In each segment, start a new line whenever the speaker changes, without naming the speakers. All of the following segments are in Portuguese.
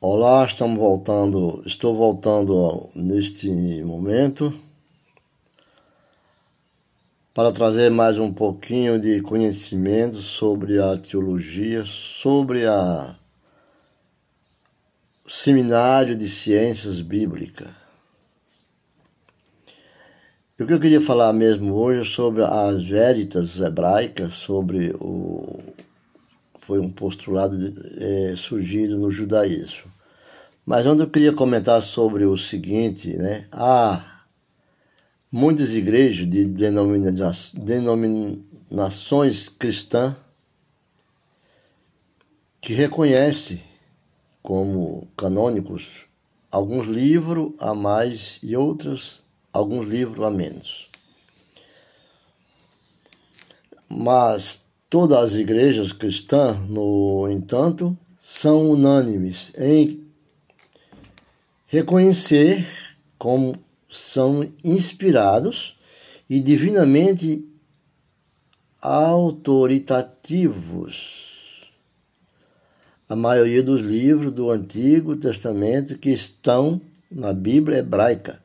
Olá, estamos voltando, estou voltando neste momento para trazer mais um pouquinho de conhecimento sobre a teologia, sobre a seminário de ciências bíblicas. O que eu queria falar mesmo hoje é sobre as veritas hebraicas, sobre o foi um postulado é, surgido no judaísmo. Mas onde eu queria comentar sobre o seguinte, né? Há muitas igrejas de denominações cristãs que reconhecem como canônicos alguns livros a mais e outros alguns livros a menos. Mas Todas as igrejas cristãs, no entanto, são unânimes em reconhecer como são inspirados e divinamente autoritativos. A maioria dos livros do Antigo Testamento que estão na Bíblia hebraica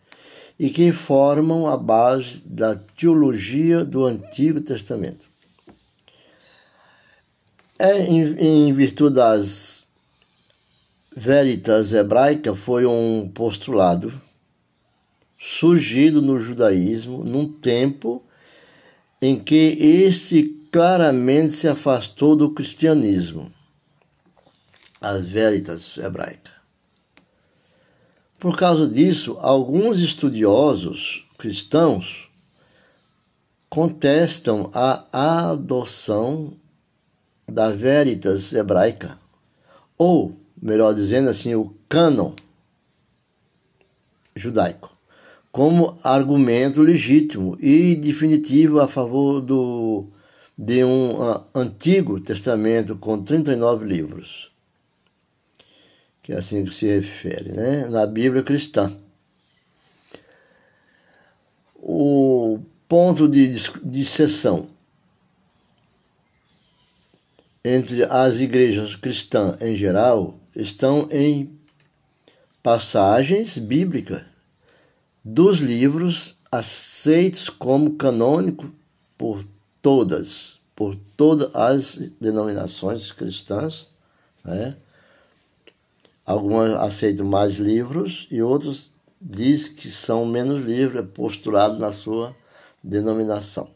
e que formam a base da teologia do Antigo Testamento. É, em, em virtude das veritas hebraicas, foi um postulado surgido no judaísmo num tempo em que este claramente se afastou do cristianismo, as veritas hebraicas. Por causa disso, alguns estudiosos cristãos contestam a adoção da Veritas hebraica, ou, melhor dizendo assim, o cânon judaico, como argumento legítimo e definitivo a favor do, de um uh, Antigo Testamento com 39 livros, que é assim que se refere, né? na Bíblia cristã. O ponto de, sessão entre as igrejas cristãs em geral estão em passagens bíblicas dos livros aceitos como canônico por todas, por todas as denominações cristãs, né? Algumas aceitam mais livros e outros diz que são menos livros, é postulado na sua denominação.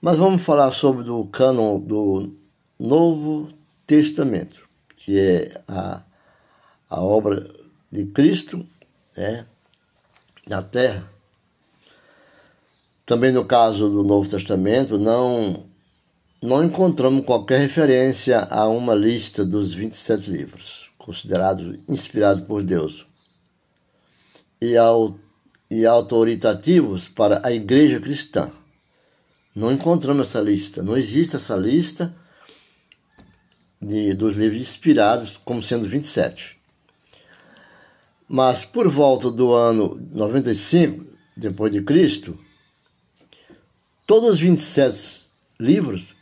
Mas vamos falar sobre o cânon do Novo Testamento, que é a, a obra de Cristo né, na terra. Também no caso do Novo Testamento, não, não encontramos qualquer referência a uma lista dos 27 livros, considerados inspirados por Deus, e, ao, e autoritativos para a igreja cristã. Não encontramos essa lista, não existe essa lista de, dos livros inspirados como sendo 27. Mas por volta do ano 95 depois de Cristo, todos os 27 livros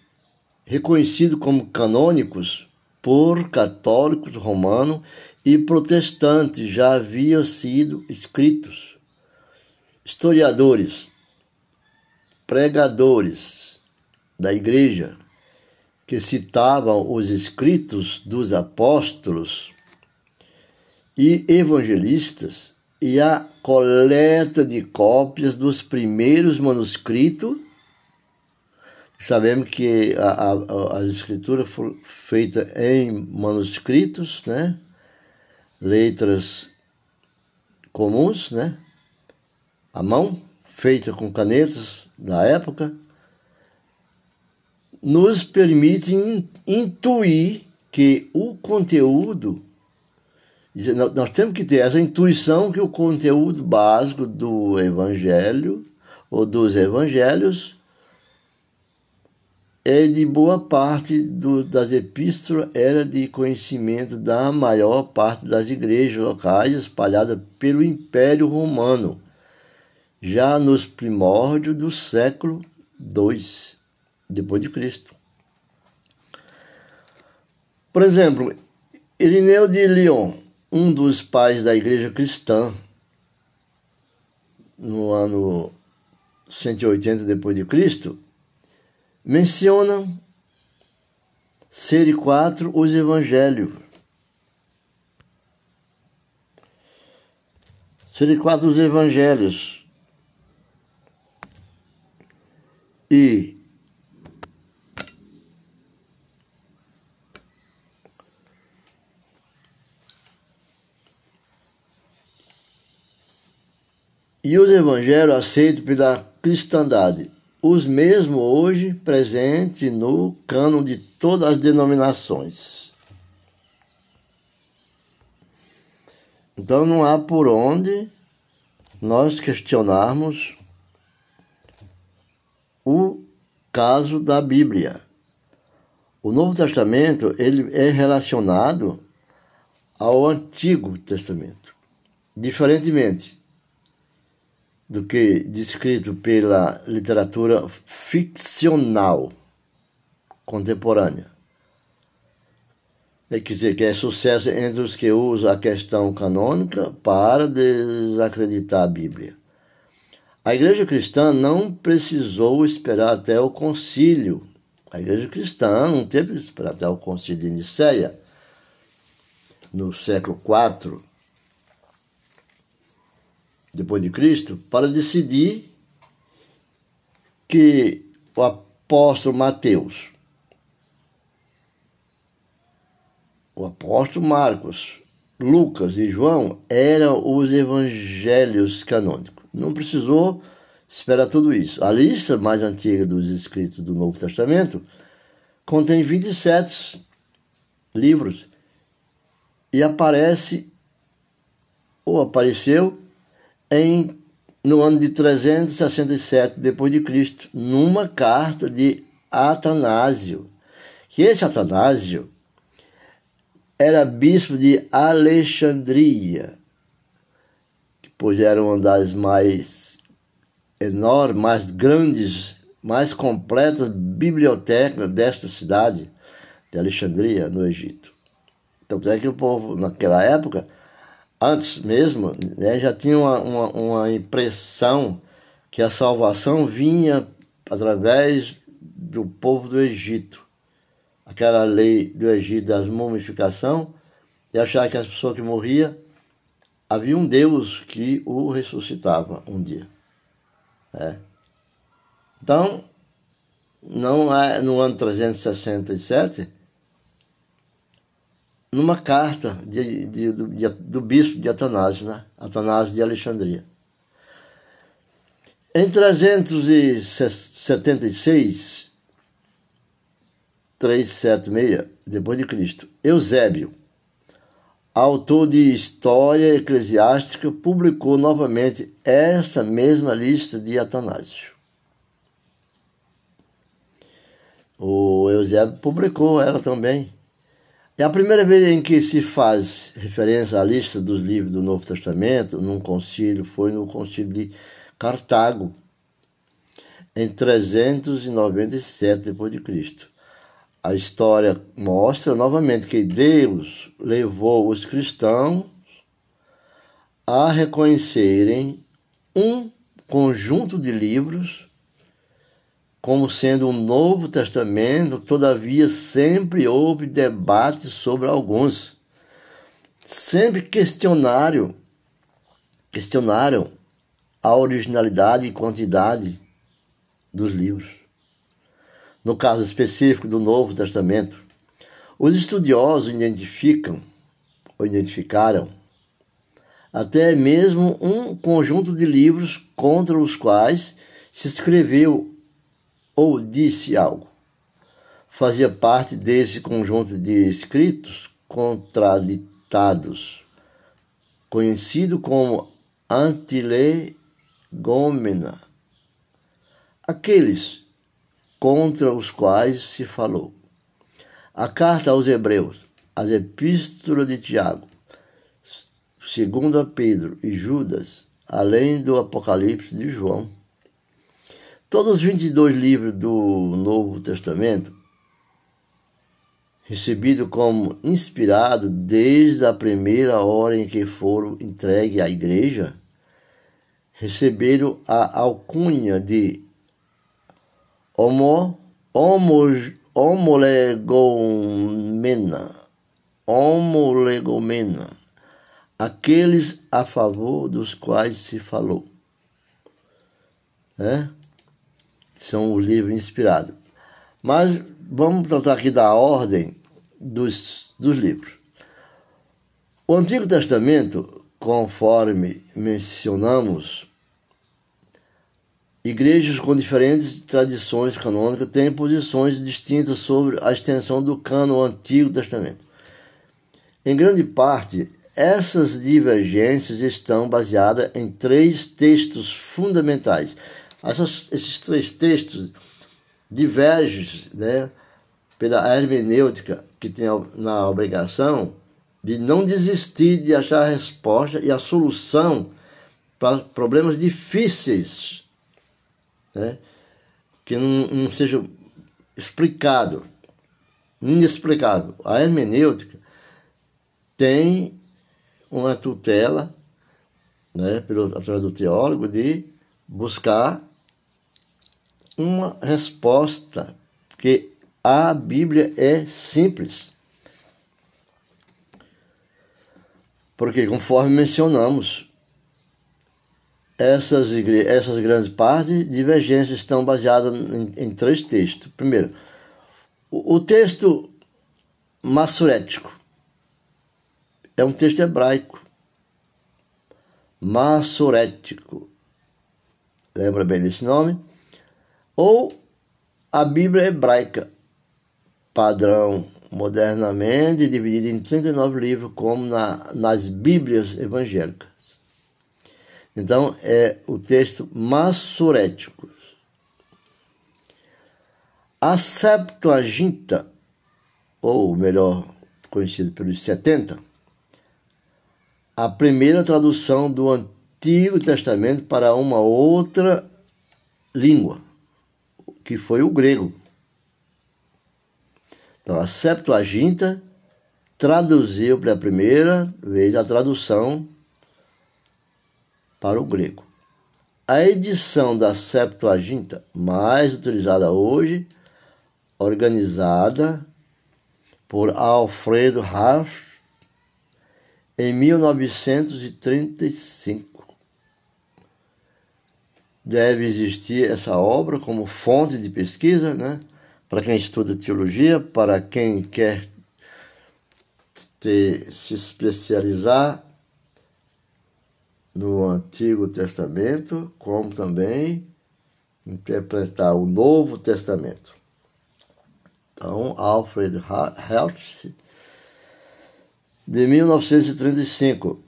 reconhecidos como canônicos por católicos romanos e protestantes já haviam sido escritos. Historiadores, pregadores da igreja que citavam os escritos dos apóstolos e evangelistas e a coleta de cópias dos primeiros manuscritos. Sabemos que a, a, as escrituras foram feitas em manuscritos, né? letras comuns, né? à mão, feitas com canetas da época nos permite intuir que o conteúdo nós temos que ter essa intuição que o conteúdo básico do evangelho ou dos evangelhos é de boa parte do, das epístolas era de conhecimento da maior parte das igrejas locais espalhadas pelo Império Romano, já nos primórdios do século II depois de Cristo. Por exemplo, Irineu de Lyon, um dos pais da igreja cristã, no ano 180 depois de Cristo, menciona ser quatro os evangelhos. Ser quatro os evangelhos. E e os evangelhos aceitos pela cristandade, os mesmos hoje presentes no cano de todas as denominações. Então não há por onde nós questionarmos o caso da Bíblia. O Novo Testamento ele é relacionado ao Antigo Testamento. Diferentemente, do que descrito pela literatura ficcional contemporânea. É quer dizer, que é sucesso entre os que usam a questão canônica para desacreditar a Bíblia. A igreja cristã não precisou esperar até o concílio. A igreja cristã não teve que esperar até o concílio de Nicéia, no século IV, depois de Cristo, para decidir que o apóstolo Mateus, o apóstolo Marcos, Lucas e João eram os evangelhos canônicos. Não precisou esperar tudo isso. A lista mais antiga dos escritos do Novo Testamento contém 27 livros e aparece ou apareceu em no ano de 367 depois de Cristo, numa carta de Atanásio. Que esse Atanásio era bispo de Alexandria, pois era uma das mais enormes, mais grandes, mais completas bibliotecas desta cidade de Alexandria, no Egito. Então, é que o povo, naquela época, antes mesmo, né, já tinha uma, uma, uma impressão que a salvação vinha através do povo do Egito. Aquela lei do Egito das mumificação, e achar que as pessoas que morriam, havia um Deus que o ressuscitava um dia. É. Então, não é no ano 367 numa carta de, de, do, de, do bispo de Atanásio, né? Atanásio de Alexandria. Em 376, 376 depois de Cristo, Eusébio, autor de História Eclesiástica, publicou novamente esta mesma lista de Atanásio. O Eusébio publicou ela também é a primeira vez em que se faz referência à lista dos livros do Novo Testamento num concílio foi no concílio de Cartago, em 397 d.C. A história mostra novamente que Deus levou os cristãos a reconhecerem um conjunto de livros como sendo um Novo Testamento, todavia sempre houve debate sobre alguns. Sempre questionaram, questionaram a originalidade e quantidade dos livros. No caso específico do Novo Testamento, os estudiosos identificam ou identificaram até mesmo um conjunto de livros contra os quais se escreveu ou disse algo. Fazia parte desse conjunto de escritos contraditados, conhecido como antilegômena, aqueles contra os quais se falou. A carta aos Hebreus, as epístolas de Tiago, segundo Pedro e Judas, além do Apocalipse de João Todos os 22 livros do Novo Testamento recebido como inspirado desde a primeira hora em que foram entregues à igreja, receberam a alcunha de homo, homo, homolegomena, homolegomena, aqueles a favor dos quais se falou. É? São os livros inspirados. Mas vamos tratar aqui da ordem dos, dos livros. O Antigo Testamento, conforme mencionamos, igrejas com diferentes tradições canônicas têm posições distintas sobre a extensão do cano Antigo Testamento. Em grande parte, essas divergências estão baseadas em três textos fundamentais. Essas, esses três textos divergem né, pela hermenêutica, que tem na obrigação de não desistir de achar a resposta e a solução para problemas difíceis, né, que não, não sejam explicado, inexplicável. A hermenêutica tem uma tutela, né, pelo, através do teólogo, de buscar uma resposta, porque a Bíblia é simples. Porque, conforme mencionamos, essas, essas grandes partes divergências estão baseadas em, em três textos. Primeiro, o, o texto massurético é um texto hebraico, massurético. Lembra bem desse nome? Ou a Bíblia hebraica, padrão modernamente dividida em 39 livros, como na, nas Bíblias evangélicas. Então, é o texto massurético. A Septuaginta, ou melhor conhecido pelos 70, a primeira tradução do Antigo Testamento para uma outra língua que foi o grego. Então, a Septuaginta traduziu pela primeira vez a tradução para o grego. A edição da Septuaginta, mais utilizada hoje, organizada por Alfredo Harf em 1935 deve existir essa obra como fonte de pesquisa, né? para quem estuda teologia, para quem quer ter, se especializar no Antigo Testamento, como também interpretar o Novo Testamento. Então, Alfred Hertz, de 1935.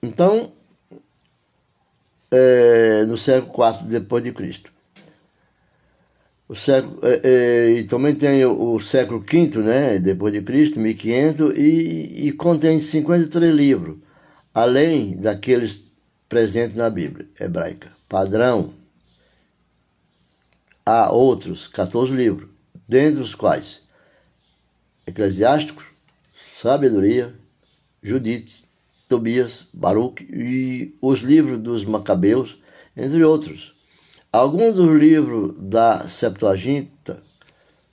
Então, é, no século IV depois de Cristo. O século, é, é, e também tem o, o, século V, né, depois de Cristo, 1500, e, e contém 53 livros, além daqueles presentes na Bíblia hebraica. Padrão. Há outros 14 livros, dentre os quais Eclesiásticos, Sabedoria, Judite, Tobias, Baruch e os livros dos Macabeus, entre outros. Alguns dos livros da Septuaginta,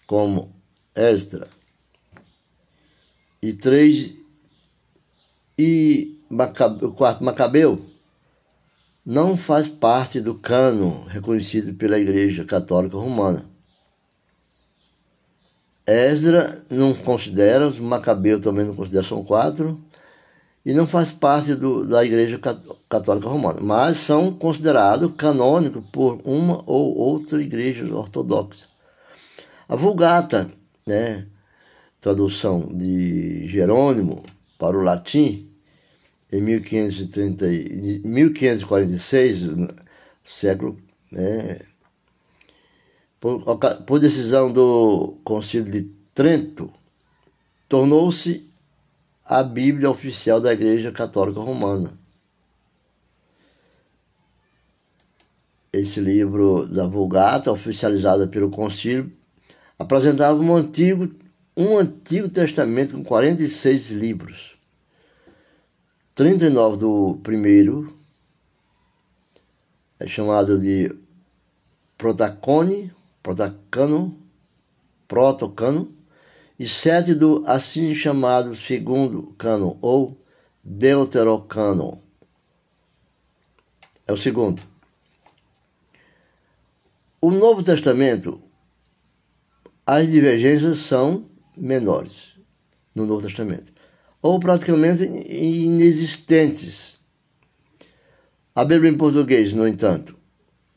como Esdra e três e Macabe, o quarto Macabeu, não faz parte do cano reconhecido pela Igreja Católica Romana. Esdra não considera, os Macabeu também não considera, são quatro, e não faz parte do, da Igreja Católica Romana, mas são considerados canônicos por uma ou outra igreja ortodoxa. A Vulgata, né, tradução de Jerônimo para o latim, em 1530, 1546, século, né, por, por decisão do Concílio de Trento, tornou-se a Bíblia oficial da Igreja Católica Romana. Esse livro da Vulgata, oficializada pelo Concílio, apresentava um antigo um Antigo Testamento com 46 livros. 39 do primeiro é chamado de Protacone, Protacano, Protocano, e sete do assim chamado segundo cano ou Deuterocano. É o segundo. O Novo Testamento, as divergências são menores no Novo Testamento, ou praticamente inexistentes. A Bíblia em português, no entanto,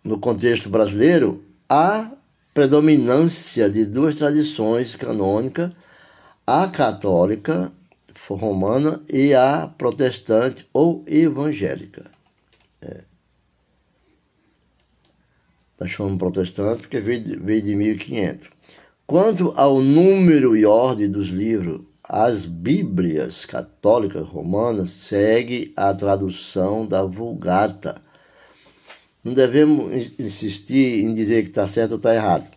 no contexto brasileiro, há predominância de duas tradições canônicas, a católica romana e a protestante ou evangélica. É. Nós chamamos protestante porque veio veio de 1500. Quanto ao número e ordem dos livros, as Bíblias católicas romanas seguem a tradução da Vulgata. Não devemos insistir em dizer que está certo ou está errado.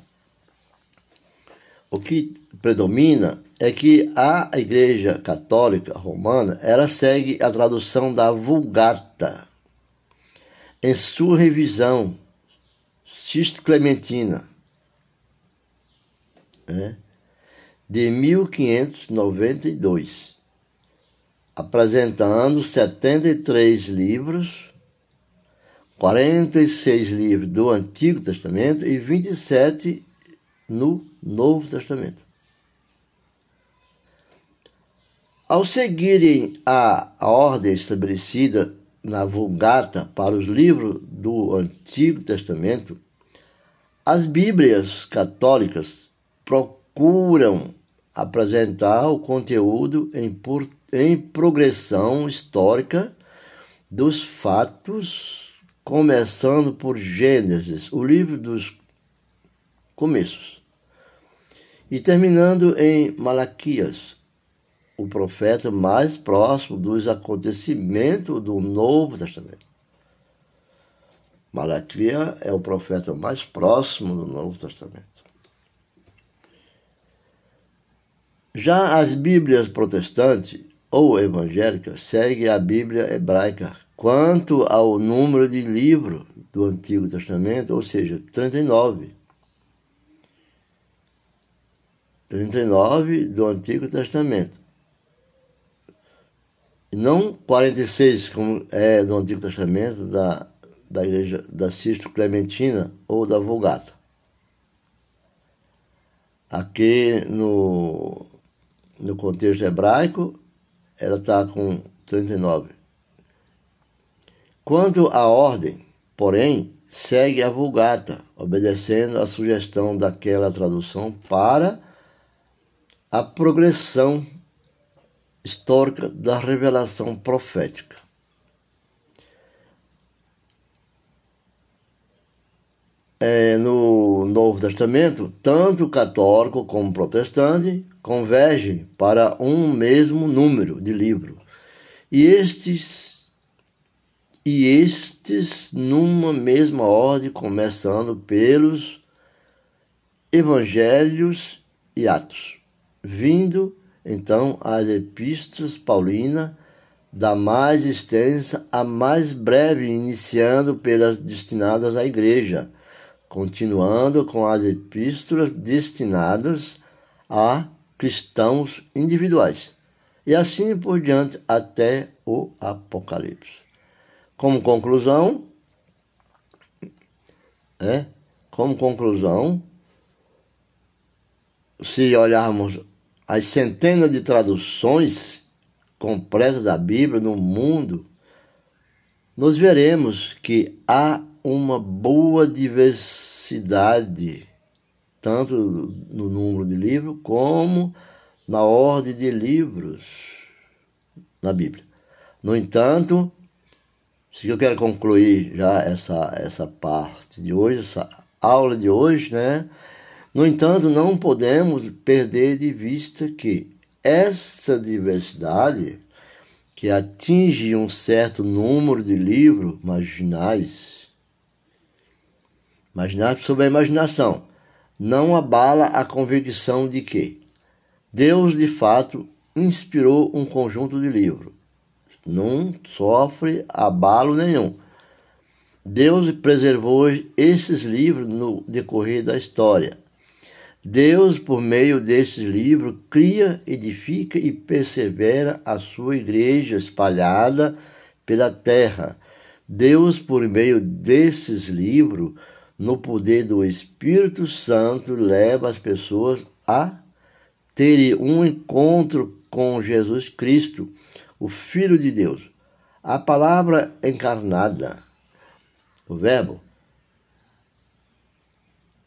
O que predomina é que a Igreja Católica Romana ela segue a tradução da Vulgata em sua revisão Clementina né, de 1592, apresentando 73 livros, 46 livros do Antigo Testamento e 27 no Novo Testamento. Ao seguirem a, ordem estabelecida na Vulgata para os livros do Antigo Testamento, as Bíblias católicas procuram apresentar o conteúdo em, por, em progressão histórica dos fatos, começando por Gênesis, o livro dos começos, e terminando em Malaquias, o profeta mais próximo dos acontecimentos do Novo Testamento. Malaquias é o profeta mais próximo do Novo Testamento. Já as Bíblias protestantes ou evangélicas seguem a Bíblia hebraica quanto ao número de livros do Antigo Testamento, ou seja, 39. 39 do Antigo Testamento. Não 46, como é do Antigo Testamento da, da igreja da Sisto Clementina ou da Vulgata. Aqui no no contexto hebraico, ela está com 39. Quanto à ordem, porém, segue a Vulgata, obedecendo a sugestão daquela tradução para a progressão histórica da revelação profética. é, no Novo Testamento, tanto católico como protestante convergem para um mesmo número de livros. E estes e estes numa mesma ordem, começando pelos evangelhos e atos, vindo então as epístolas paulinas da mais extensa à mais breve, iniciando pelas destinadas à igreja continuando com as epístolas destinadas a cristãos individuais, e assim por diante até o Apocalipse. Como conclusão, é, como conclusão, se olharmos as centenas de traduções completas da Bíblia no mundo, nós veremos que há uma boa diversidade, tanto no número de livros como na ordem de livros na Bíblia. No entanto, se eu quero concluir já essa, essa parte de hoje, essa aula de hoje, né? No entanto, não podemos perder de vista que essa diversidade que atinge um certo número de livros marginais Imaginar sobre a imaginação não abala a convicção de que Deus, de fato, inspirou um conjunto de livros. Não sofre abalo nenhum. Deus preservou esses livros no decorrer da história. Deus, por meio desses livros, cria, edifica e persevera a sua igreja espalhada pela terra. Deus, por meio desses livros, no poder do Espírito Santo, leva as pessoas a terem um encontro com Jesus Cristo, o Filho de Deus. A palavra encarnada, o Verbo,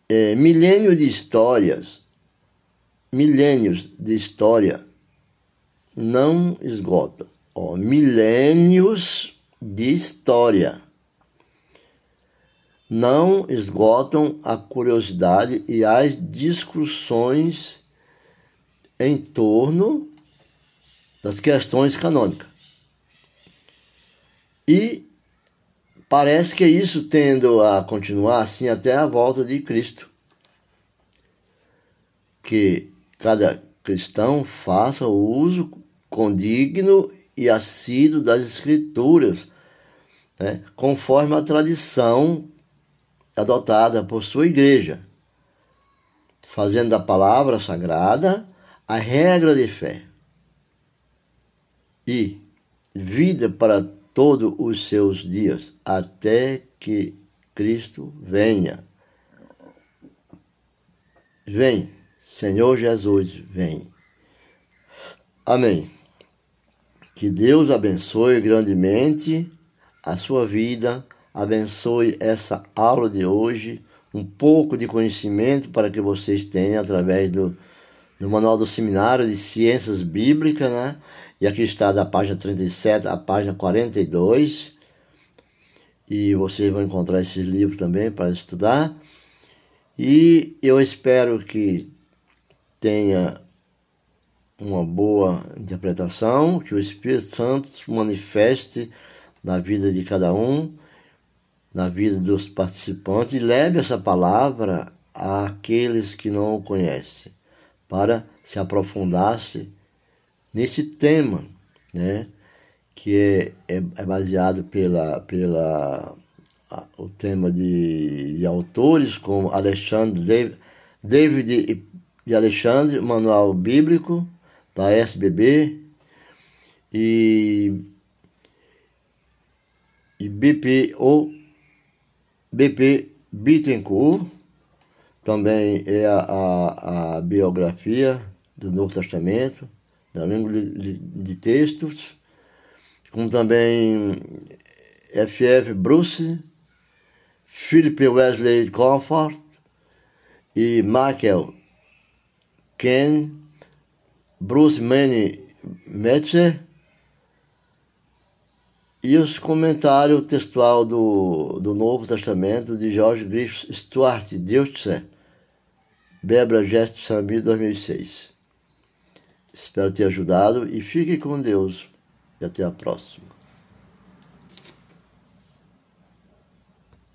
é, milênio de histórias, milênios de história não esgota. Ó, milênios de história não esgotam a curiosidade e as discussões em torno das questões canônicas. E Parece que isso tendo a continuar assim até a volta de Cristo. Que cada cristão faça o uso condigno e assíduo das Escrituras, né, conforme a tradição adotada por sua igreja, fazendo da palavra sagrada a regra de fé e vida para todos os seus dias, até que Cristo venha. Vem, Senhor Jesus, vem. Amém. Que Deus abençoe grandemente a sua vida, abençoe essa aula de hoje, um pouco de conhecimento para que vocês tenham através do, do Manual do Seminário de Ciências Bíblicas, né? E aqui está da página 37 à página 42. E vocês vão encontrar esses livros também para estudar. E eu espero que tenha uma boa interpretação, que o Espírito Santo manifeste na vida de cada um, na vida dos participantes, e leve essa palavra àqueles que não o conhecem, para se aprofundar-se nesse tema, né? que é, é, é baseado pela, pela a, o tema de, de, autores como Alexandre David, de Alexandre, Manual Bíblico da SBB e, e BP ou BP Bittencourt também é a, a, a biografia do Novo Testamento da língua de, textos, como também F.F. Bruce, Philip Wesley Comfort e Michael Ken, Bruce Manny Metzer e os comentários textual do, do Novo Testamento de George Griffith Stuart, Deus te Bebra Gesto Sambi 2006. Espero ter ajudado e fique com Deus. E até a próxima.